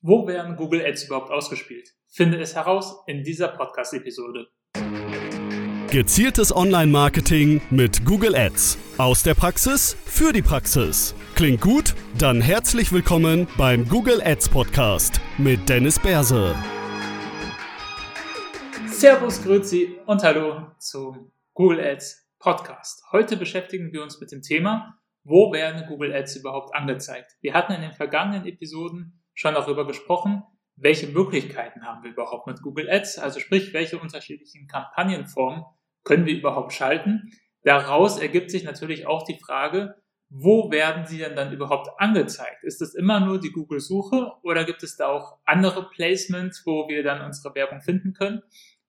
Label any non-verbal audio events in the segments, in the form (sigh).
Wo werden Google Ads überhaupt ausgespielt? Finde es heraus in dieser Podcast-Episode. Gezieltes Online-Marketing mit Google Ads. Aus der Praxis für die Praxis. Klingt gut? Dann herzlich willkommen beim Google Ads Podcast mit Dennis Berse. Servus, Grüezi und Hallo zum Google Ads Podcast. Heute beschäftigen wir uns mit dem Thema, wo werden Google Ads überhaupt angezeigt? Wir hatten in den vergangenen Episoden schon darüber gesprochen, welche Möglichkeiten haben wir überhaupt mit Google Ads, also sprich, welche unterschiedlichen Kampagnenformen können wir überhaupt schalten. Daraus ergibt sich natürlich auch die Frage, wo werden sie denn dann überhaupt angezeigt? Ist es immer nur die Google-Suche oder gibt es da auch andere Placements, wo wir dann unsere Werbung finden können?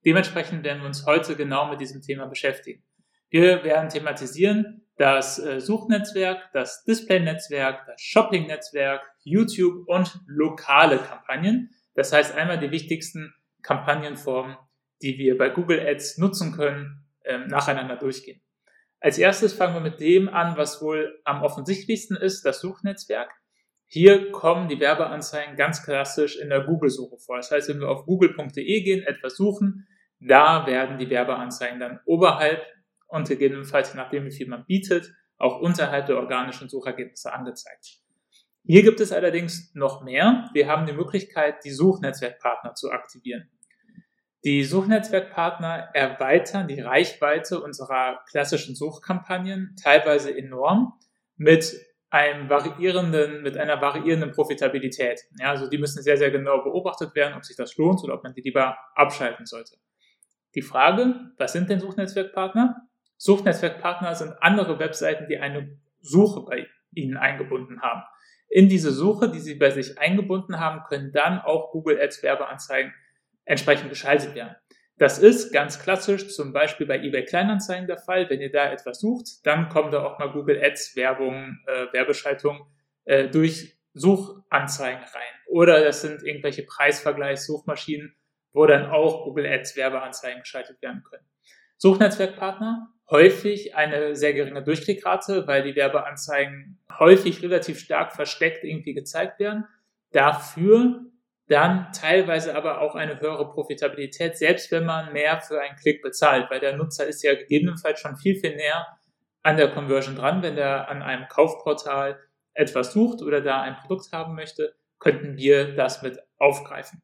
Dementsprechend werden wir uns heute genau mit diesem Thema beschäftigen. Wir werden thematisieren, das äh, Suchnetzwerk, das Display-Netzwerk, das Shopping-Netzwerk, YouTube und lokale Kampagnen. Das heißt einmal die wichtigsten Kampagnenformen, die wir bei Google Ads nutzen können, ähm, nacheinander durchgehen. Als erstes fangen wir mit dem an, was wohl am offensichtlichsten ist, das Suchnetzwerk. Hier kommen die Werbeanzeigen ganz klassisch in der Google-Suche vor. Das heißt, wenn wir auf google.de gehen, etwas suchen, da werden die Werbeanzeigen dann oberhalb und gegebenenfalls, nachdem wie viel man bietet, auch unterhalb der organischen Suchergebnisse angezeigt. Hier gibt es allerdings noch mehr. Wir haben die Möglichkeit, die Suchnetzwerkpartner zu aktivieren. Die Suchnetzwerkpartner erweitern die Reichweite unserer klassischen Suchkampagnen teilweise enorm mit einem variierenden, mit einer variierenden Profitabilität. Ja, also die müssen sehr, sehr genau beobachtet werden, ob sich das lohnt oder ob man die lieber abschalten sollte. Die Frage, was sind denn Suchnetzwerkpartner? Suchnetzwerkpartner sind andere Webseiten, die eine Suche bei Ihnen eingebunden haben. In diese Suche, die Sie bei sich eingebunden haben, können dann auch Google Ads Werbeanzeigen entsprechend geschaltet werden. Das ist ganz klassisch zum Beispiel bei eBay Kleinanzeigen der Fall. Wenn ihr da etwas sucht, dann kommen da auch mal Google Ads Werbung, äh, Werbeschaltung äh, durch Suchanzeigen rein. Oder das sind irgendwelche Preisvergleichssuchmaschinen, wo dann auch Google Ads Werbeanzeigen geschaltet werden können. Suchnetzwerkpartner häufig eine sehr geringe Durchklickrate, weil die Werbeanzeigen häufig relativ stark versteckt irgendwie gezeigt werden. Dafür dann teilweise aber auch eine höhere Profitabilität, selbst wenn man mehr für einen Klick bezahlt, weil der Nutzer ist ja gegebenenfalls schon viel, viel näher an der Conversion dran, wenn er an einem Kaufportal etwas sucht oder da ein Produkt haben möchte, könnten wir das mit aufgreifen.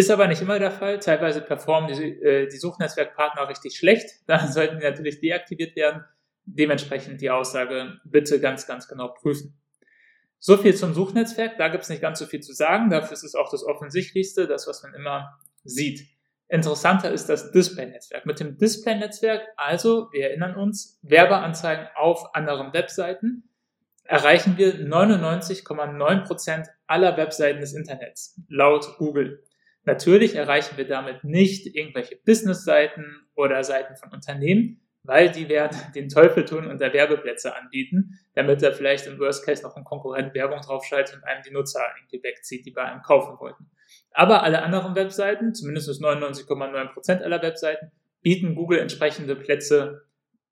Ist aber nicht immer der Fall. Teilweise performen die, äh, die Suchnetzwerkpartner richtig schlecht. (laughs) Dann sollten die natürlich deaktiviert werden. Dementsprechend die Aussage bitte ganz, ganz genau prüfen. So viel zum Suchnetzwerk. Da gibt es nicht ganz so viel zu sagen. Dafür ist es auch das Offensichtlichste, das, was man immer sieht. Interessanter ist das Display-Netzwerk. Mit dem Display-Netzwerk, also, wir erinnern uns, Werbeanzeigen auf anderen Webseiten, erreichen wir 99,9% aller Webseiten des Internets, laut Google. Natürlich erreichen wir damit nicht irgendwelche Business-Seiten oder Seiten von Unternehmen, weil die werden den Teufel tun und da Werbeplätze anbieten, damit da vielleicht im Worst Case noch ein Konkurrent Werbung draufschaltet und einem die Nutzer irgendwie wegzieht, die bei einem kaufen wollten. Aber alle anderen Webseiten, zumindest 99,9% aller Webseiten, bieten Google entsprechende Plätze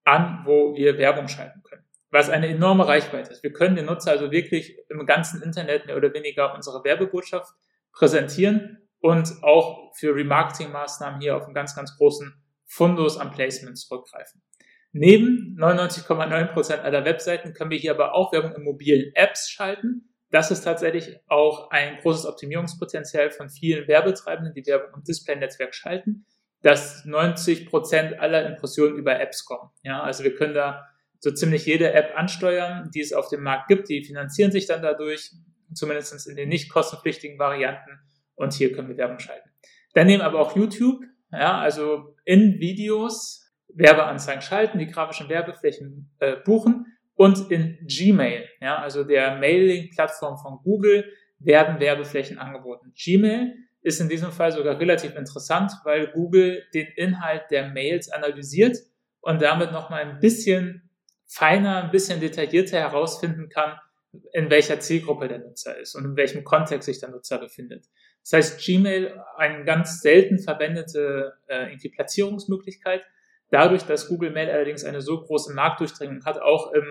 an, wo wir Werbung schalten können. Was eine enorme Reichweite ist. Wir können den Nutzer also wirklich im ganzen Internet mehr oder weniger unsere Werbebotschaft präsentieren und auch für Remarketing-Maßnahmen hier auf einen ganz, ganz großen Fundus an Placements zurückgreifen. Neben 99,9% aller Webseiten können wir hier aber auch Werbung in mobilen Apps schalten. Das ist tatsächlich auch ein großes Optimierungspotenzial von vielen Werbetreibenden, die Werbung im Display-Netzwerk schalten, dass 90% aller Impressionen über Apps kommen. Ja, also wir können da so ziemlich jede App ansteuern, die es auf dem Markt gibt. Die finanzieren sich dann dadurch, zumindest in den nicht kostenpflichtigen Varianten und hier können wir Werbung schalten. Dann nehmen aber auch YouTube, ja, also in Videos Werbeanzeigen schalten, die grafischen Werbeflächen äh, buchen und in Gmail, ja, also der Mailing-Plattform von Google, werden Werbeflächen angeboten. Gmail ist in diesem Fall sogar relativ interessant, weil Google den Inhalt der Mails analysiert und damit nochmal ein bisschen feiner, ein bisschen detaillierter herausfinden kann, in welcher Zielgruppe der Nutzer ist und in welchem Kontext sich der Nutzer befindet. Das heißt, Gmail eine ganz selten verwendete äh, Platzierungsmöglichkeit. Dadurch, dass Google Mail allerdings eine so große Marktdurchdringung hat, auch im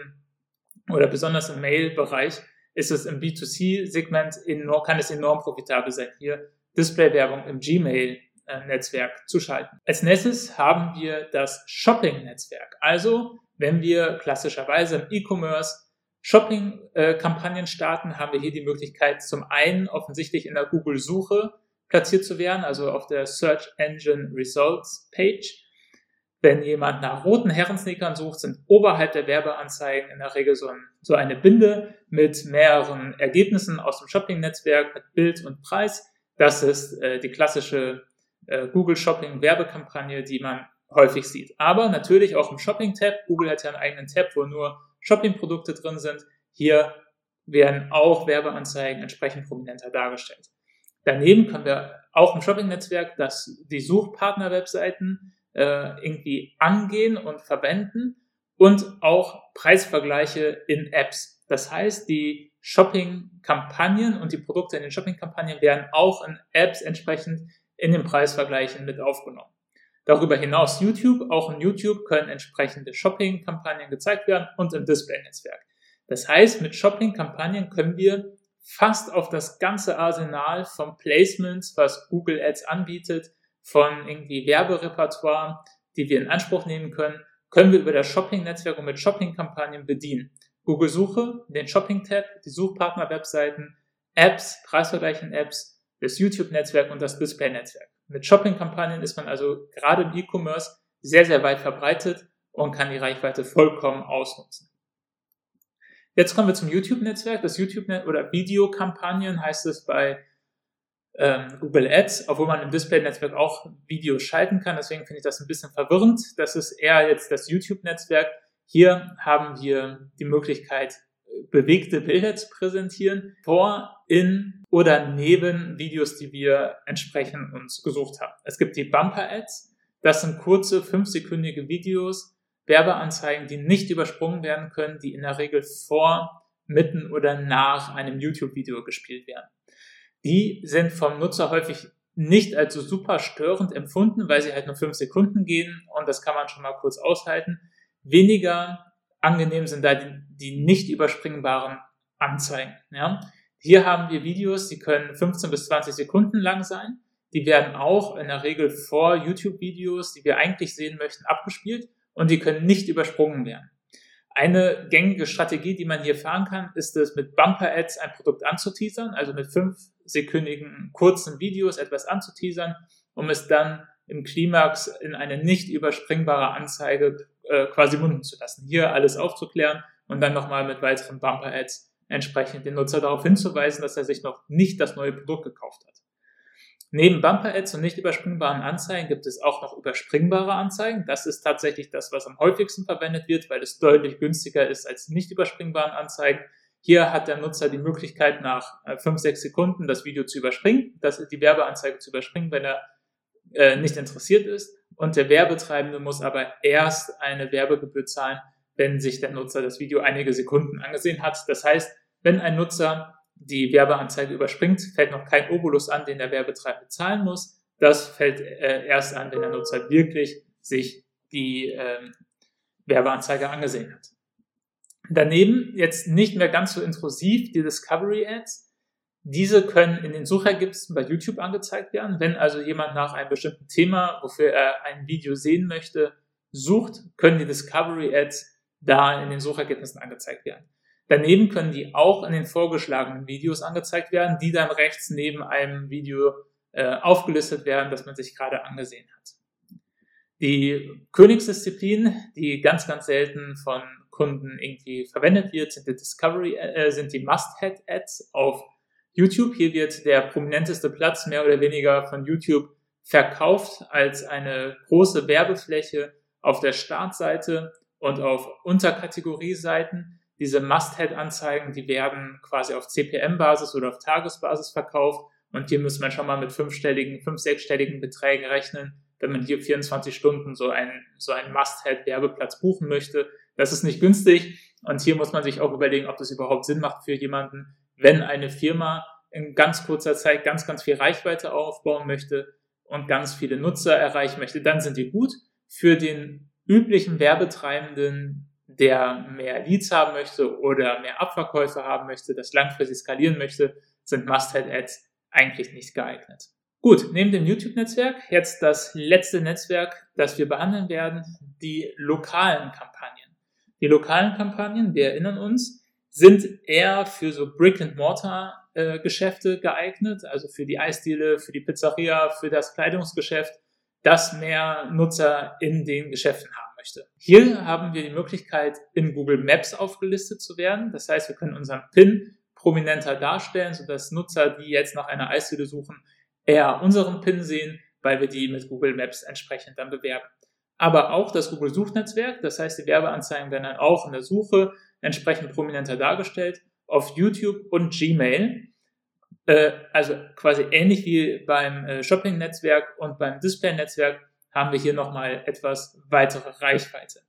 oder besonders im Mail-Bereich, ist es im B2C-Segment enorm, kann es enorm profitabel sein, hier Display-Werbung im Gmail-Netzwerk zu schalten. Als nächstes haben wir das Shopping-Netzwerk. Also, wenn wir klassischerweise im E-Commerce Shopping-Kampagnen starten, haben wir hier die Möglichkeit, zum einen offensichtlich in der Google-Suche platziert zu werden, also auf der Search Engine Results Page. Wenn jemand nach roten Herrensneakern sucht, sind oberhalb der Werbeanzeigen in der Regel so, ein, so eine Binde mit mehreren Ergebnissen aus dem Shopping-Netzwerk mit Bild und Preis. Das ist äh, die klassische äh, Google Shopping Werbekampagne, die man häufig sieht. Aber natürlich auch im Shopping-Tab. Google hat ja einen eigenen Tab, wo nur Shopping-Produkte drin sind. Hier werden auch Werbeanzeigen entsprechend prominenter dargestellt. Daneben können wir auch im Shopping-Netzwerk das, die Suchpartner-Webseiten äh, irgendwie angehen und verwenden und auch Preisvergleiche in Apps. Das heißt, die Shopping-Kampagnen und die Produkte in den Shopping-Kampagnen werden auch in Apps entsprechend in den Preisvergleichen mit aufgenommen. Darüber hinaus YouTube, auch in YouTube können entsprechende Shopping-Kampagnen gezeigt werden und im Display-Netzwerk. Das heißt, mit Shopping-Kampagnen können wir fast auf das ganze Arsenal von Placements, was Google Ads anbietet, von irgendwie Werberepertoire, die wir in Anspruch nehmen können, können wir über das Shopping-Netzwerk und mit Shopping-Kampagnen bedienen. Google Suche, den Shopping-Tab, die Suchpartner-Webseiten, Apps, preisvergleichen Apps, das YouTube-Netzwerk und das Display-Netzwerk. Mit Shopping-Kampagnen ist man also gerade im E-Commerce sehr, sehr weit verbreitet und kann die Reichweite vollkommen ausnutzen. Jetzt kommen wir zum YouTube-Netzwerk. Das YouTube- oder Videokampagnen heißt es bei ähm, Google Ads, obwohl man im Display-Netzwerk auch Videos schalten kann. Deswegen finde ich das ein bisschen verwirrend. Das ist eher jetzt das YouTube-Netzwerk. Hier haben wir die Möglichkeit, bewegte Bilder zu präsentieren, vor, in oder neben Videos, die wir entsprechend uns gesucht haben. Es gibt die Bumper-Ads. Das sind kurze, fünfsekündige Videos, Werbeanzeigen, die nicht übersprungen werden können, die in der Regel vor, mitten oder nach einem YouTube-Video gespielt werden. Die sind vom Nutzer häufig nicht als so super störend empfunden, weil sie halt nur fünf Sekunden gehen und das kann man schon mal kurz aushalten. Weniger angenehm sind da die, die nicht überspringbaren Anzeigen. Ja? Hier haben wir Videos, die können 15 bis 20 Sekunden lang sein. Die werden auch in der Regel vor YouTube-Videos, die wir eigentlich sehen möchten, abgespielt und die können nicht übersprungen werden. Eine gängige Strategie, die man hier fahren kann, ist es mit Bumper-Ads ein Produkt anzuteasern, also mit fünf sekündigen kurzen Videos etwas anzuteasern, um es dann im Klimax in eine nicht überspringbare Anzeige äh, quasi munden zu lassen. Hier alles aufzuklären und dann nochmal mit weiteren Bumper-Ads entsprechend den Nutzer darauf hinzuweisen, dass er sich noch nicht das neue Produkt gekauft hat. Neben Bumper-Ads und nicht überspringbaren Anzeigen gibt es auch noch überspringbare Anzeigen. Das ist tatsächlich das, was am häufigsten verwendet wird, weil es deutlich günstiger ist als nicht überspringbaren Anzeigen. Hier hat der Nutzer die Möglichkeit, nach 5, äh, 6 Sekunden das Video zu überspringen, das, die Werbeanzeige zu überspringen, wenn er äh, nicht interessiert ist. Und der Werbetreibende muss aber erst eine Werbegebühr zahlen, wenn sich der Nutzer das Video einige Sekunden angesehen hat. Das heißt, wenn ein Nutzer die Werbeanzeige überspringt, fällt noch kein Obolus an, den der Werbetreibende zahlen muss. Das fällt äh, erst an, wenn der Nutzer wirklich sich die äh, Werbeanzeige angesehen hat. Daneben jetzt nicht mehr ganz so intrusiv die Discovery Ads. Diese können in den Suchergebnissen bei YouTube angezeigt werden. Wenn also jemand nach einem bestimmten Thema, wofür er ein Video sehen möchte, sucht, können die Discovery Ads da in den Suchergebnissen angezeigt werden. Daneben können die auch in den vorgeschlagenen Videos angezeigt werden, die dann rechts neben einem Video äh, aufgelistet werden, das man sich gerade angesehen hat. Die Königsdisziplin, die ganz, ganz selten von Kunden irgendwie verwendet wird, sind die Discovery, äh, sind die Must-Have-Ads auf YouTube. Hier wird der prominenteste Platz mehr oder weniger von YouTube verkauft als eine große Werbefläche auf der Startseite und auf Unterkategorieseiten diese Must-Head-Anzeigen, die werden quasi auf CPM-Basis oder auf Tagesbasis verkauft. Und hier muss man schon mal mit fünfstelligen, fünf, sechsstelligen Beträgen rechnen, wenn man hier 24 Stunden so einen, so einen Must-Head-Werbeplatz buchen möchte. Das ist nicht günstig. Und hier muss man sich auch überlegen, ob das überhaupt Sinn macht für jemanden, wenn eine Firma in ganz kurzer Zeit ganz, ganz viel Reichweite aufbauen möchte und ganz viele Nutzer erreichen möchte, dann sind die gut. Für den üblichen Werbetreibenden der mehr Leads haben möchte oder mehr Abverkäufe haben möchte, das langfristig skalieren möchte, sind Must-Have-Ads eigentlich nicht geeignet. Gut, neben dem YouTube-Netzwerk jetzt das letzte Netzwerk, das wir behandeln werden, die lokalen Kampagnen. Die lokalen Kampagnen, wir erinnern uns, sind eher für so Brick-and-Mortar-Geschäfte äh, geeignet, also für die Eisdiele, für die Pizzeria, für das Kleidungsgeschäft, das mehr Nutzer in den Geschäften haben möchte. Hier haben wir die Möglichkeit, in Google Maps aufgelistet zu werden. Das heißt, wir können unseren PIN prominenter darstellen, sodass Nutzer, die jetzt nach einer Eisdiele suchen, eher unseren PIN sehen, weil wir die mit Google Maps entsprechend dann bewerben. Aber auch das Google Suchnetzwerk, das heißt, die Werbeanzeigen werden dann auch in der Suche entsprechend prominenter dargestellt auf YouTube und Gmail. Äh, also quasi ähnlich wie beim äh, Shopping-Netzwerk und beim Display-Netzwerk haben wir hier nochmal etwas weitere Reichweite.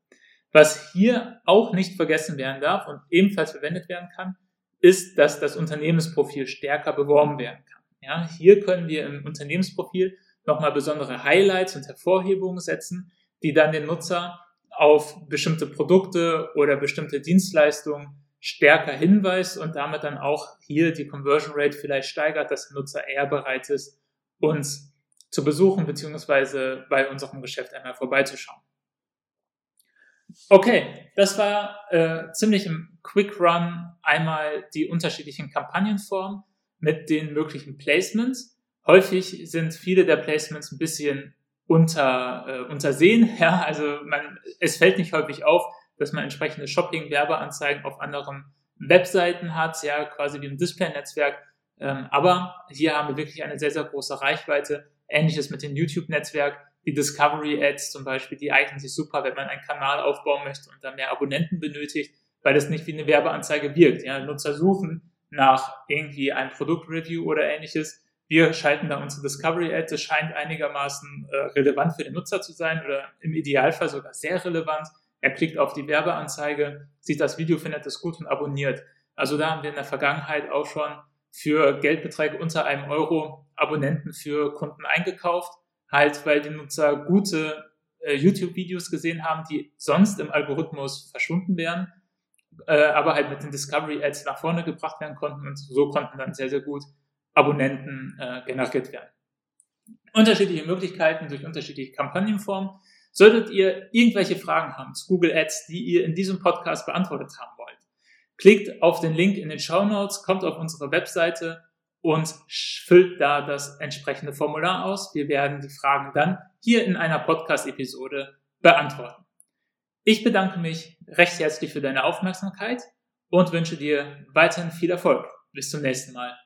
Was hier auch nicht vergessen werden darf und ebenfalls verwendet werden kann, ist, dass das Unternehmensprofil stärker beworben werden kann. Ja, hier können wir im Unternehmensprofil nochmal besondere Highlights und Hervorhebungen setzen, die dann den Nutzer auf bestimmte Produkte oder bestimmte Dienstleistungen stärker hinweist und damit dann auch hier die Conversion Rate vielleicht steigert, dass der Nutzer eher bereit ist, uns zu besuchen beziehungsweise bei unserem Geschäft einmal vorbeizuschauen. Okay, das war äh, ziemlich im Quick Run einmal die unterschiedlichen Kampagnenformen mit den möglichen Placements. Häufig sind viele der Placements ein bisschen unter, äh, untersehen. (laughs) Ja, also man, es fällt nicht häufig auf, dass man entsprechende Shopping-Werbeanzeigen auf anderen Webseiten hat, ja, quasi wie im Display-Netzwerk. Ähm, aber hier haben wir wirklich eine sehr, sehr große Reichweite. Ähnliches mit dem YouTube-Netzwerk. Die Discovery Ads zum Beispiel, die eignen sich super, wenn man einen Kanal aufbauen möchte und da mehr Abonnenten benötigt, weil das nicht wie eine Werbeanzeige wirkt. Ja, Nutzer suchen nach irgendwie einem Produktreview oder ähnliches. Wir schalten da unsere Discovery Ad. Das scheint einigermaßen äh, relevant für den Nutzer zu sein oder im Idealfall sogar sehr relevant. Er klickt auf die Werbeanzeige, sieht das Video, findet es gut und abonniert. Also da haben wir in der Vergangenheit auch schon für Geldbeträge unter einem Euro Abonnenten für Kunden eingekauft, halt weil die Nutzer gute äh, YouTube-Videos gesehen haben, die sonst im Algorithmus verschwunden wären, äh, aber halt mit den Discovery-Ads nach vorne gebracht werden konnten und so konnten dann sehr, sehr gut Abonnenten äh, generiert werden. Unterschiedliche Möglichkeiten durch unterschiedliche Kampagnenformen. Solltet ihr irgendwelche Fragen haben zu Google Ads, die ihr in diesem Podcast beantwortet haben wollt, klickt auf den Link in den Show Notes, kommt auf unsere Webseite und füllt da das entsprechende Formular aus. Wir werden die Fragen dann hier in einer Podcast-Episode beantworten. Ich bedanke mich recht herzlich für deine Aufmerksamkeit und wünsche dir weiterhin viel Erfolg. Bis zum nächsten Mal.